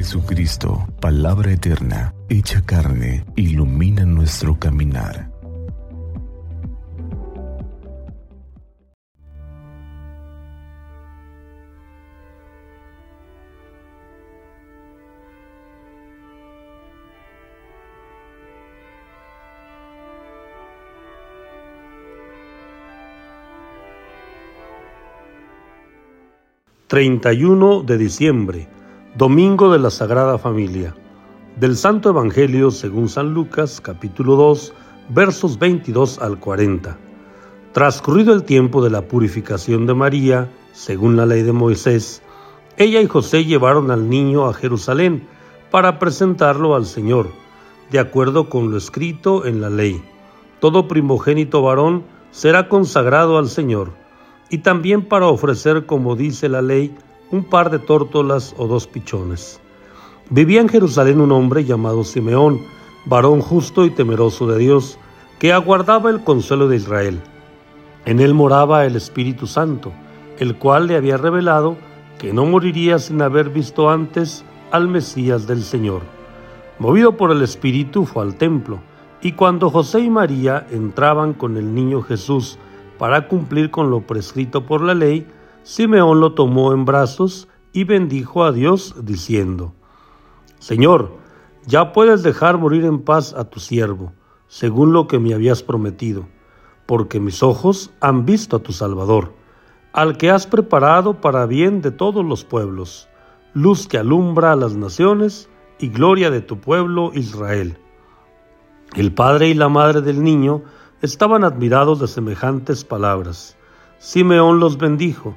Jesucristo, palabra eterna, hecha carne, ilumina nuestro caminar. ...31 de diciembre... Domingo de la Sagrada Familia. Del Santo Evangelio según San Lucas, capítulo 2, versos 22 al 40. Transcurrido el tiempo de la purificación de María, según la ley de Moisés, ella y José llevaron al niño a Jerusalén para presentarlo al Señor, de acuerdo con lo escrito en la ley. Todo primogénito varón será consagrado al Señor, y también para ofrecer, como dice la ley, un par de tórtolas o dos pichones. Vivía en Jerusalén un hombre llamado Simeón, varón justo y temeroso de Dios, que aguardaba el consuelo de Israel. En él moraba el Espíritu Santo, el cual le había revelado que no moriría sin haber visto antes al Mesías del Señor. Movido por el Espíritu fue al templo, y cuando José y María entraban con el niño Jesús para cumplir con lo prescrito por la ley, Simeón lo tomó en brazos y bendijo a Dios diciendo, Señor, ya puedes dejar morir en paz a tu siervo, según lo que me habías prometido, porque mis ojos han visto a tu Salvador, al que has preparado para bien de todos los pueblos, luz que alumbra a las naciones y gloria de tu pueblo Israel. El padre y la madre del niño estaban admirados de semejantes palabras. Simeón los bendijo,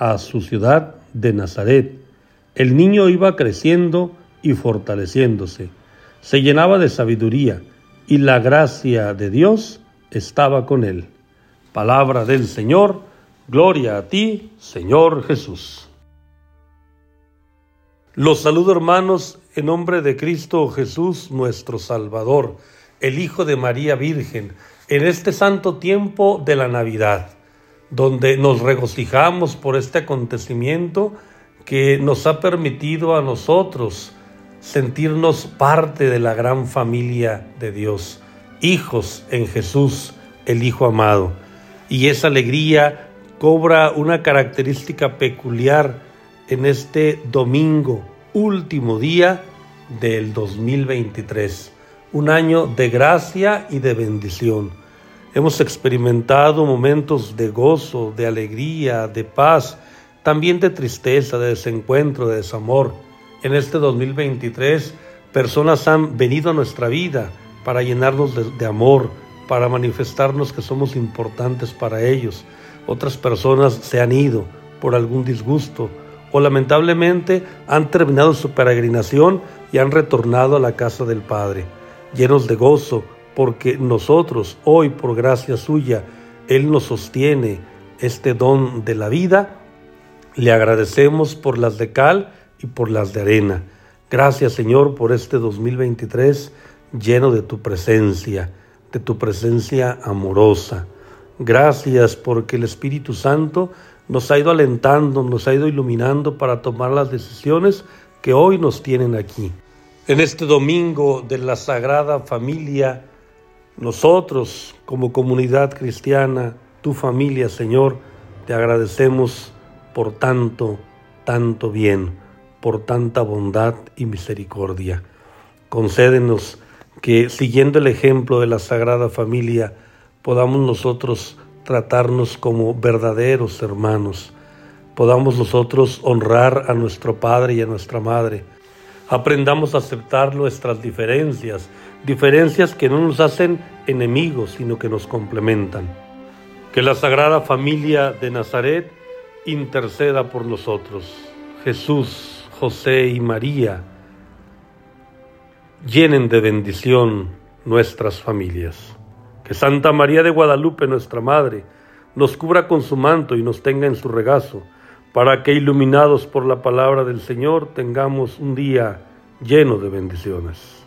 a su ciudad de Nazaret. El niño iba creciendo y fortaleciéndose. Se llenaba de sabiduría y la gracia de Dios estaba con él. Palabra del Señor, gloria a ti, Señor Jesús. Los saludo hermanos en nombre de Cristo Jesús nuestro Salvador, el Hijo de María Virgen, en este santo tiempo de la Navidad donde nos regocijamos por este acontecimiento que nos ha permitido a nosotros sentirnos parte de la gran familia de Dios, hijos en Jesús, el Hijo amado. Y esa alegría cobra una característica peculiar en este domingo, último día del 2023, un año de gracia y de bendición Hemos experimentado momentos de gozo, de alegría, de paz, también de tristeza, de desencuentro, de desamor. En este 2023, personas han venido a nuestra vida para llenarnos de, amor, para manifestarnos que somos importantes para ellos. Otras personas se han ido por algún disgusto o lamentablemente han terminado su peregrinación y han retornado a la casa del Padre, llenos de gozo, porque nosotros hoy, por gracia suya, Él nos sostiene este don de la vida, le agradecemos por las de cal y por las de arena. Gracias Señor por este 2023 lleno de tu presencia, de tu presencia amorosa. Gracias porque el Espíritu Santo nos ha ido alentando, nos ha ido iluminando para tomar las decisiones que hoy nos tienen aquí. En este domingo de la Sagrada Familia, nosotros, como comunidad cristiana, tu familia, Señor, te agradecemos por tanto, tanto bien, por tanta bondad y misericordia. Concédenos que, siguiendo el ejemplo de la Sagrada Familia, podamos nosotros tratarnos como verdaderos hermanos, podamos nosotros honrar a nuestro Padre y a nuestra Madre, aprendamos a aceptar nuestras diferencias, diferencias que no nos hacen enemigos, sino que nos complementan. Que la Sagrada Familia de Nazaret interceda por nosotros. Jesús, José y María, llenen de bendición nuestras familias. Que Santa María de Guadalupe, nuestra Madre, nos cubra con su manto y nos tenga en su regazo, para que iluminados por la palabra del Señor tengamos un día lleno de bendiciones.